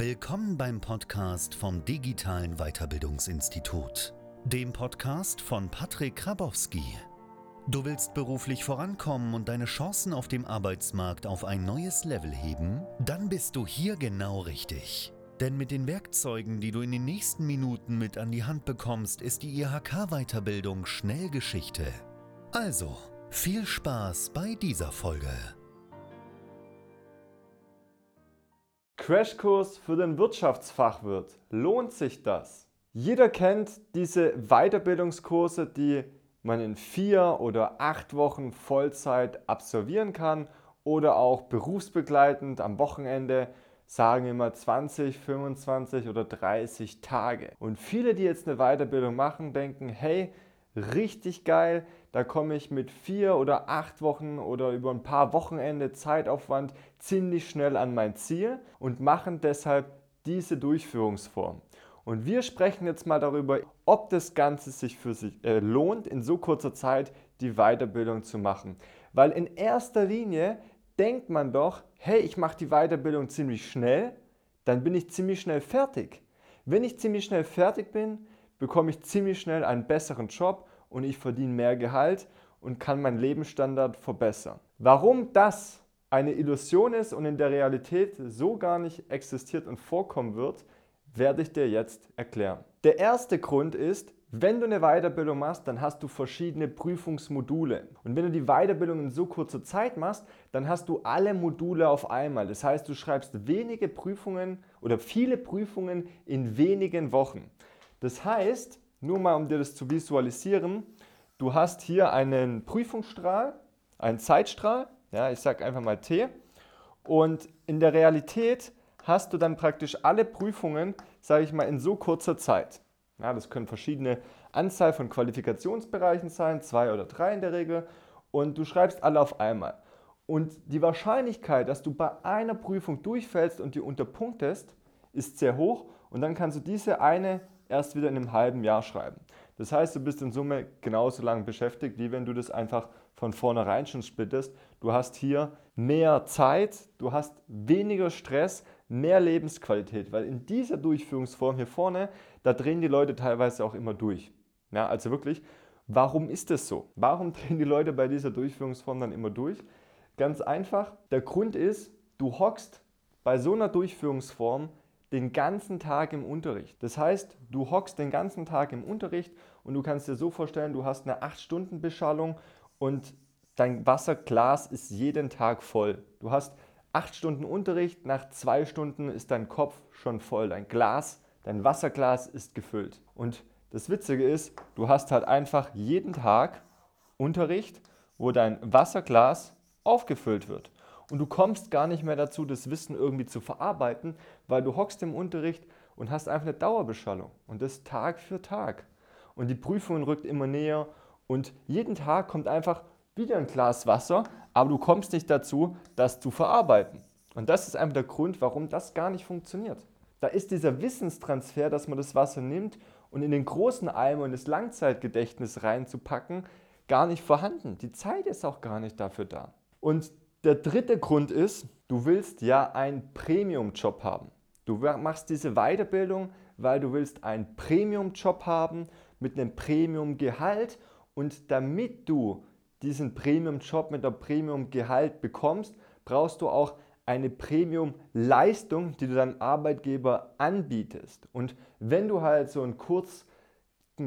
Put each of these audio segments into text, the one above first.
Willkommen beim Podcast vom Digitalen Weiterbildungsinstitut, dem Podcast von Patrick Krabowski. Du willst beruflich vorankommen und deine Chancen auf dem Arbeitsmarkt auf ein neues Level heben? Dann bist du hier genau richtig. Denn mit den Werkzeugen, die du in den nächsten Minuten mit an die Hand bekommst, ist die IHK-Weiterbildung schnell Geschichte. Also, viel Spaß bei dieser Folge. Crashkurs für den Wirtschaftsfachwirt. Lohnt sich das? Jeder kennt diese Weiterbildungskurse, die man in vier oder acht Wochen Vollzeit absolvieren kann oder auch berufsbegleitend am Wochenende, sagen wir mal 20, 25 oder 30 Tage. Und viele, die jetzt eine Weiterbildung machen, denken, hey, richtig geil, da komme ich mit vier oder acht Wochen oder über ein paar Wochenende Zeitaufwand ziemlich schnell an mein Ziel und machen deshalb diese Durchführungsform. Und wir sprechen jetzt mal darüber, ob das Ganze sich für sich äh, lohnt, in so kurzer Zeit die Weiterbildung zu machen. Weil in erster Linie denkt man doch, hey, ich mache die Weiterbildung ziemlich schnell, dann bin ich ziemlich schnell fertig. Wenn ich ziemlich schnell fertig bin, bekomme ich ziemlich schnell einen besseren Job und ich verdiene mehr Gehalt und kann meinen Lebensstandard verbessern. Warum das eine Illusion ist und in der Realität so gar nicht existiert und vorkommen wird, werde ich dir jetzt erklären. Der erste Grund ist, wenn du eine Weiterbildung machst, dann hast du verschiedene Prüfungsmodule. Und wenn du die Weiterbildung in so kurzer Zeit machst, dann hast du alle Module auf einmal. Das heißt, du schreibst wenige Prüfungen oder viele Prüfungen in wenigen Wochen. Das heißt, nur mal um dir das zu visualisieren, du hast hier einen Prüfungsstrahl, einen Zeitstrahl, ja, ich sage einfach mal T, und in der Realität hast du dann praktisch alle Prüfungen, sage ich mal, in so kurzer Zeit. Ja, das können verschiedene Anzahl von Qualifikationsbereichen sein, zwei oder drei in der Regel, und du schreibst alle auf einmal. Und die Wahrscheinlichkeit, dass du bei einer Prüfung durchfällst und die unterpunktest, ist sehr hoch und dann kannst du diese eine erst wieder in einem halben Jahr schreiben. Das heißt, du bist in Summe genauso lange beschäftigt, wie wenn du das einfach von vornherein schon splittest. Du hast hier mehr Zeit, du hast weniger Stress, mehr Lebensqualität, weil in dieser Durchführungsform hier vorne, da drehen die Leute teilweise auch immer durch. Ja, also wirklich, warum ist das so? Warum drehen die Leute bei dieser Durchführungsform dann immer durch? Ganz einfach, der Grund ist, du hockst bei so einer Durchführungsform den ganzen Tag im Unterricht. Das heißt, du hockst den ganzen Tag im Unterricht und du kannst dir so vorstellen, du hast eine 8-Stunden-Beschallung und dein Wasserglas ist jeden Tag voll. Du hast 8 Stunden Unterricht, nach 2 Stunden ist dein Kopf schon voll. Dein Glas, dein Wasserglas ist gefüllt. Und das Witzige ist, du hast halt einfach jeden Tag Unterricht, wo dein Wasserglas aufgefüllt wird. Und du kommst gar nicht mehr dazu, das Wissen irgendwie zu verarbeiten, weil du hockst im Unterricht und hast einfach eine Dauerbeschallung. Und das Tag für Tag. Und die Prüfung rückt immer näher. Und jeden Tag kommt einfach wieder ein Glas Wasser, aber du kommst nicht dazu, das zu verarbeiten. Und das ist einfach der Grund, warum das gar nicht funktioniert. Da ist dieser Wissenstransfer, dass man das Wasser nimmt und in den großen Eimer in das Langzeitgedächtnis reinzupacken, gar nicht vorhanden. Die Zeit ist auch gar nicht dafür da. Und der dritte Grund ist, du willst ja einen Premium-Job haben. Du machst diese Weiterbildung, weil du willst einen Premium-Job haben mit einem Premium-Gehalt und damit du diesen Premium-Job mit einem Premium-Gehalt bekommst, brauchst du auch eine Premium-Leistung, die du deinem Arbeitgeber anbietest. Und wenn du halt so einen kurzen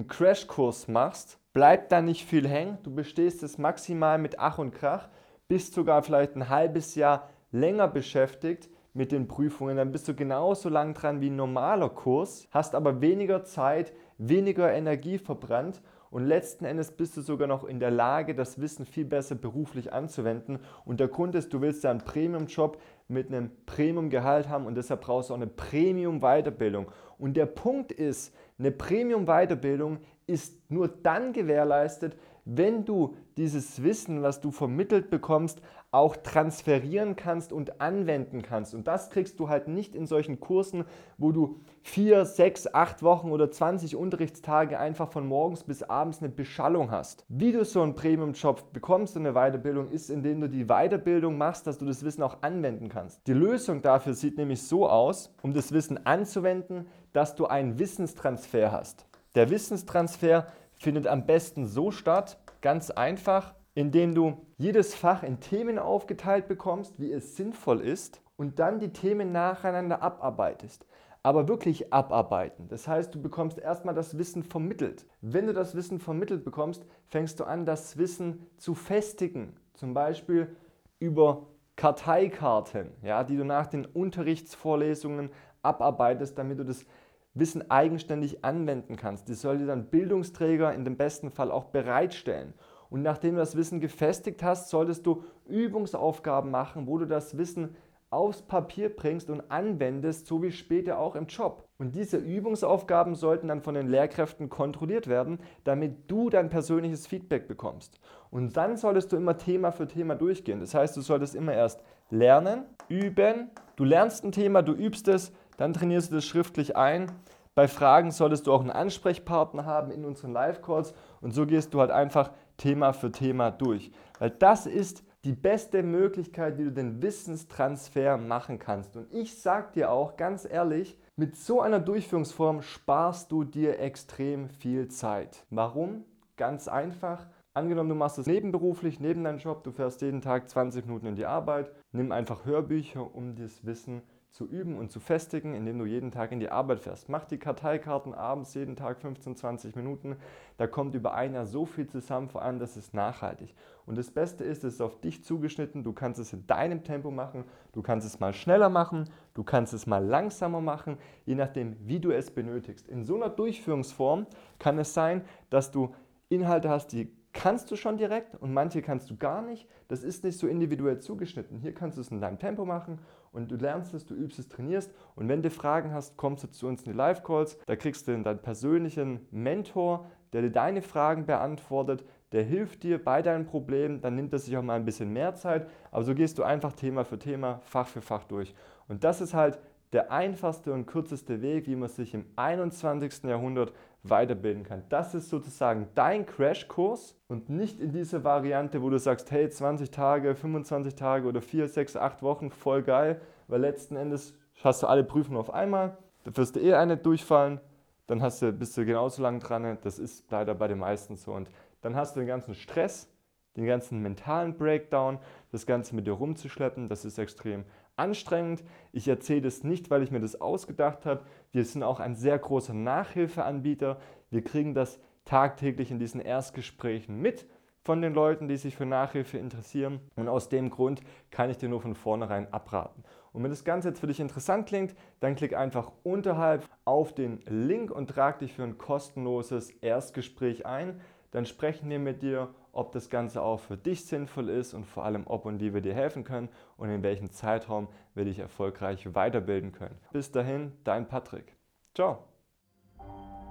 Crashkurs machst, bleibt da nicht viel hängen. Du bestehst es maximal mit Ach und Krach bist sogar vielleicht ein halbes Jahr länger beschäftigt mit den Prüfungen, dann bist du genauso lang dran wie ein normaler Kurs, hast aber weniger Zeit, weniger Energie verbrannt und letzten Endes bist du sogar noch in der Lage, das Wissen viel besser beruflich anzuwenden. Und der Grund ist, du willst ja einen Premium-Job mit einem Premium-Gehalt haben und deshalb brauchst du auch eine Premium-Weiterbildung. Und der Punkt ist, eine Premium-Weiterbildung ist nur dann gewährleistet, wenn du dieses Wissen, was du vermittelt bekommst, auch transferieren kannst und anwenden kannst. Und das kriegst du halt nicht in solchen Kursen, wo du vier, sechs, acht Wochen oder 20 Unterrichtstage einfach von morgens bis abends eine Beschallung hast. Wie du so einen Premium-Job bekommst und eine Weiterbildung, ist, indem du die Weiterbildung machst, dass du das Wissen auch anwenden kannst. Die Lösung dafür sieht nämlich so aus, um das Wissen anzuwenden, dass du einen Wissenstransfer hast. Der Wissenstransfer findet am besten so statt, ganz einfach, indem du jedes Fach in Themen aufgeteilt bekommst, wie es sinnvoll ist, und dann die Themen nacheinander abarbeitest. Aber wirklich abarbeiten. Das heißt, du bekommst erstmal das Wissen vermittelt. Wenn du das Wissen vermittelt bekommst, fängst du an, das Wissen zu festigen. Zum Beispiel über Karteikarten, ja, die du nach den Unterrichtsvorlesungen abarbeitest, damit du das Wissen eigenständig anwenden kannst. Das soll dir dann Bildungsträger in dem besten Fall auch bereitstellen. Und nachdem du das Wissen gefestigt hast, solltest du Übungsaufgaben machen, wo du das Wissen aufs Papier bringst und anwendest, so wie später auch im Job. Und diese Übungsaufgaben sollten dann von den Lehrkräften kontrolliert werden, damit du dein persönliches Feedback bekommst. Und dann solltest du immer Thema für Thema durchgehen. Das heißt, du solltest immer erst lernen, üben, du lernst ein Thema, du übst es, dann trainierst du das schriftlich ein bei Fragen solltest du auch einen Ansprechpartner haben in unseren Live-Calls und so gehst du halt einfach Thema für Thema durch. Weil das ist die beste Möglichkeit, wie du den Wissenstransfer machen kannst. Und ich sag dir auch ganz ehrlich, mit so einer Durchführungsform sparst du dir extrem viel Zeit. Warum? Ganz einfach. Angenommen, du machst es nebenberuflich, neben deinem Job, du fährst jeden Tag 20 Minuten in die Arbeit, nimm einfach Hörbücher, um das Wissen zu üben und zu festigen, indem du jeden Tag in die Arbeit fährst. Mach die Karteikarten abends jeden Tag 15, 20 Minuten. Da kommt über ein Jahr so viel zusammen, vor allem das ist nachhaltig. Und das Beste ist, es ist auf dich zugeschnitten. Du kannst es in deinem Tempo machen. Du kannst es mal schneller machen. Du kannst es mal langsamer machen, je nachdem, wie du es benötigst. In so einer Durchführungsform kann es sein, dass du Inhalte hast, die kannst du schon direkt und manche kannst du gar nicht. Das ist nicht so individuell zugeschnitten. Hier kannst du es in deinem Tempo machen und du lernst es, du übst es, trainierst. Und wenn du Fragen hast, kommst du zu uns in die Live-Calls. Da kriegst du deinen persönlichen Mentor, der dir deine Fragen beantwortet, der hilft dir bei deinen Problemen. Dann nimmt es sich auch mal ein bisschen mehr Zeit. Aber so gehst du einfach Thema für Thema, Fach für Fach durch. Und das ist halt der einfachste und kürzeste Weg, wie man sich im 21. Jahrhundert weiterbilden kann. Das ist sozusagen dein Crashkurs und nicht in dieser Variante, wo du sagst, hey, 20 Tage, 25 Tage oder 4, 6, 8 Wochen, voll geil, weil letzten Endes hast du alle Prüfungen auf einmal, da wirst du eh eine durchfallen, dann hast du, bist du genauso lang dran, das ist leider bei den meisten so. Und dann hast du den ganzen Stress, den ganzen mentalen Breakdown, das Ganze mit dir rumzuschleppen, das ist extrem anstrengend. Ich erzähle das nicht, weil ich mir das ausgedacht habe. Wir sind auch ein sehr großer Nachhilfeanbieter. Wir kriegen das tagtäglich in diesen Erstgesprächen mit von den Leuten, die sich für Nachhilfe interessieren. Und aus dem Grund kann ich dir nur von vornherein abraten. Und wenn das Ganze jetzt für dich interessant klingt, dann klick einfach unterhalb auf den Link und trag dich für ein kostenloses Erstgespräch ein. Dann sprechen wir mit dir ob das Ganze auch für dich sinnvoll ist und vor allem, ob und wie wir dir helfen können und in welchem Zeitraum wir dich erfolgreich weiterbilden können. Bis dahin, dein Patrick. Ciao.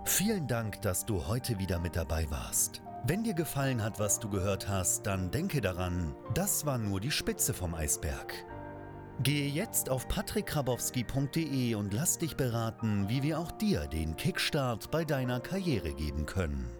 Vielen Dank, dass du heute wieder mit dabei warst. Wenn dir gefallen hat, was du gehört hast, dann denke daran, das war nur die Spitze vom Eisberg. Gehe jetzt auf patrickkrabowski.de und lass dich beraten, wie wir auch dir den Kickstart bei deiner Karriere geben können.